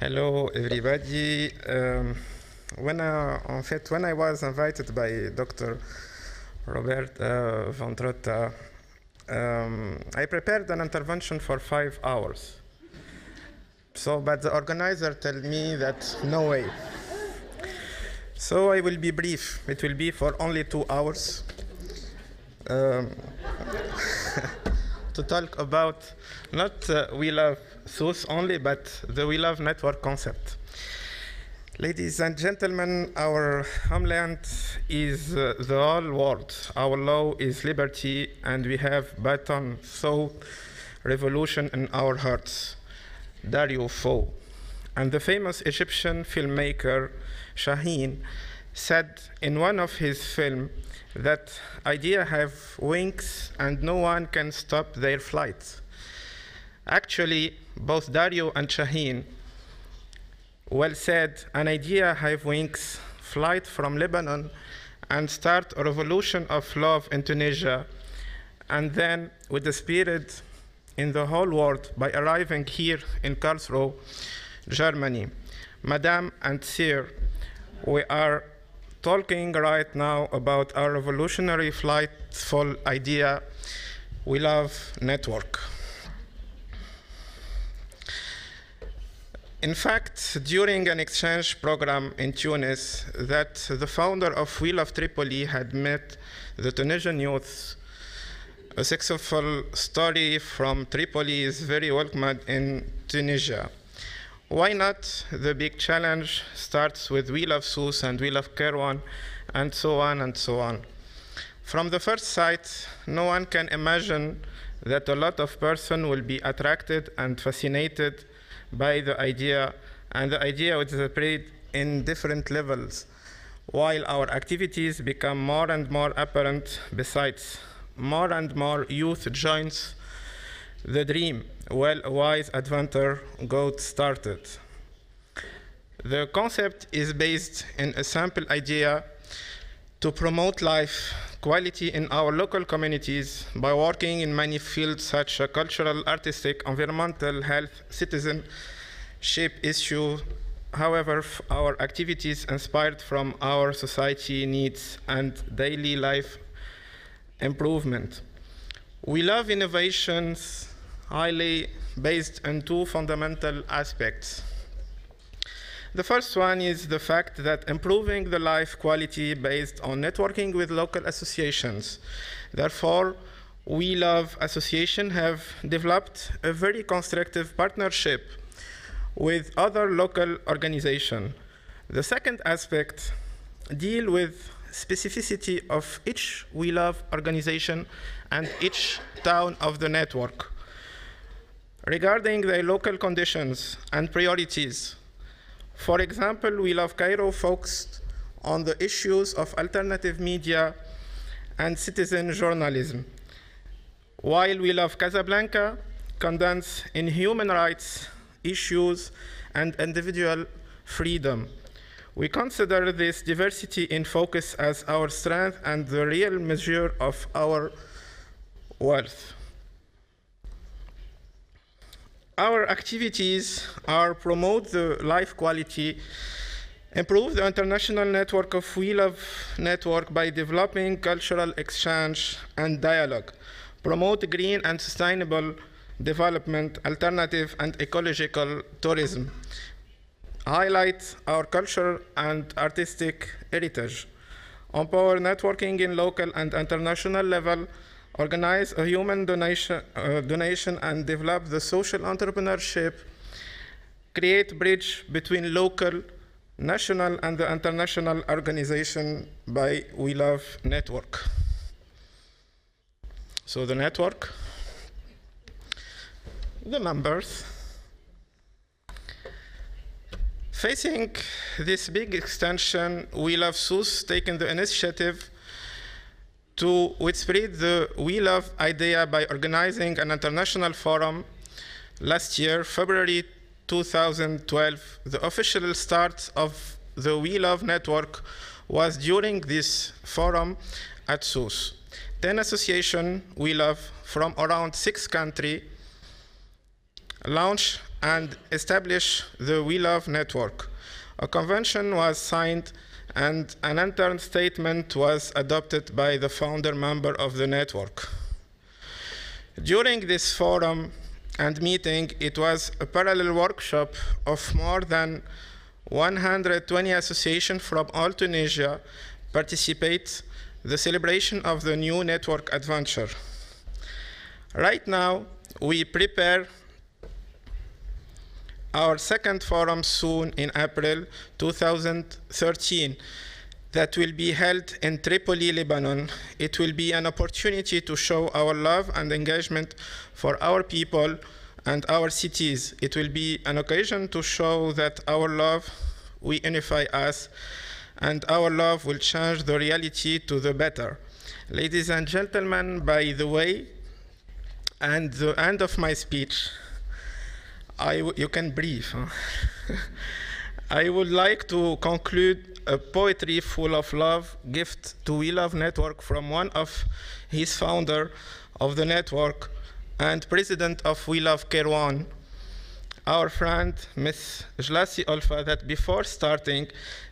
Hello, everybody. Um, when I, en fait, when I was invited by Dr. Robert uh, Van Trotta, um, I prepared an intervention for five hours. So, but the organizer told me that no way. So I will be brief. It will be for only two hours. Um, to talk about not uh, We Love Sousse only, but the We Love Network concept. Ladies and gentlemen, our homeland is uh, the whole world. Our law is liberty, and we have button so revolution in our hearts. Dario Fo. And the famous Egyptian filmmaker Chahine said in one of his films that ideas have wings and no one can stop their flight. Actually, both Dario and Chahine well said, an idea have wings, flight from Lebanon, and start a revolution of love in Tunisia, and then with the spirit in the whole world by arriving here in Karlsruhe, Germany. Madame and Sir, we are talking right now about our revolutionary flightful idea, We Love Network. In fact, during an exchange program in Tunis, that the founder of We Love Tripoli had met the Tunisian youth, a successful story from Tripoli is very welcomed in Tunisia. Why not? The big challenge starts with We Love Sousse and We Love Kairouan, and so on and so on. From the first sight, no one can imagine that a lot of person will be attracted and fascinated by the idea, and the idea which is spread in different levels, while our activities become more and more apparent. Besides, more and more youth joins the dream. Well, a wise adventure got started. The concept is based in a simple idea to promote life quality in our local communities by working in many fields such as cultural, artistic, environmental, health, citizenship issue. However, our activities inspired from our society needs and daily life improvement. We love innovations highly based on two fundamental aspects. The first one is the fact that improving the life quality based on networking with local associations. Therefore, We Love Association have developed a very constructive partnership with other local organizations. The second aspect deal with specificity of each We Love organization and each town of the network. Regarding their local conditions and priorities, for example, We Love Cairo focused on the issues of alternative media and citizen journalism, while We Love Casablanca condense in human rights issues and individual freedom. We consider this diversity in focus as our strength and the real measure of our worth. Our activities are promote the life quality, improve the international network of We Love Network by developing cultural exchange and dialogue, promote green and sustainable development, alternative and ecological tourism, highlight our cultural and artistic heritage, empower networking in local and international level, organize a human donation, uh, donation and develop the social entrepreneurship, create bridge between local, national, and the international organization by We Love Network. So the network, the members, Facing this big extension, We Love Sousse taken the initiative to spread the We Love idea by organizing an international forum last year, February 2012. The official start of the We Love network was during this forum at Sousse. 10 associations We Love from around six countries launch and establish the We Love Network. A convention was signed and an interim statement was adopted by the founder member of the network. During this forum and meeting, it was a parallel workshop of more than 120 associations from all Tunisia participate the celebration of the new network adventure. Right now, we prepare our second forum soon in April 2013 that will be held in Tripoli, Lebanon. It will be an opportunity to show our love and engagement for our people and our cities. It will be an occasion to show that our love will unify us and our love will change the reality to the better. Ladies and gentlemen, by the way, and the end of my speech, You can breathe. I would like to conclude a poetry full of love gift to We Love Network from one of his founder of the network and president of We Love Kairouan, our friend Miss Jlassi Olfa, that before starting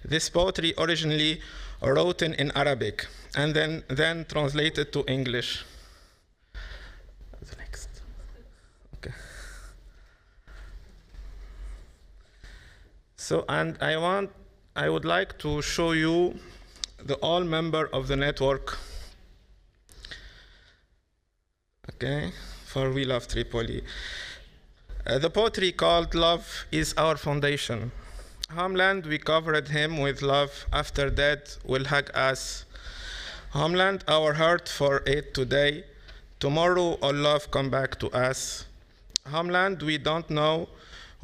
this poetry originally written in Arabic and then, then translated to English. The next. Okay. So, and I want, I would like to show you the all member of the network. Okay, for We Love Tripoli. Uh, the poetry called Love is Our Foundation. Homeland, we covered him with love. After that, will hug us. Homeland, our heart for it today. Tomorrow, all love come back to us. Homeland, we don't know.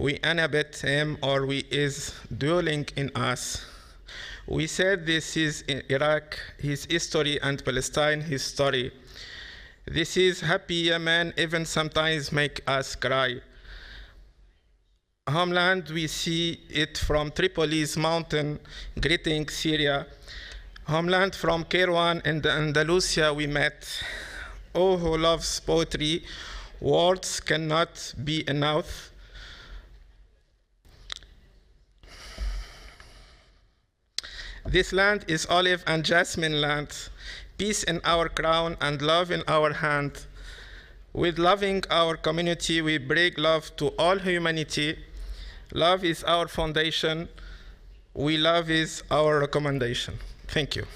We inhabit him or we is dwelling in us. We said this is Iraq, his history, and Palestine, his story. This is happy Yemen, even sometimes make us cry. Homeland, we see it from Tripoli's mountain, greeting Syria. Homeland from Kairouan and Andalusia we met. Oh, who loves poetry, words cannot be enough. This land is olive and jasmine land, peace in our crown and love in our hand. With loving our community, we bring love to all humanity. Love is our foundation. We love is our recommendation. Thank you.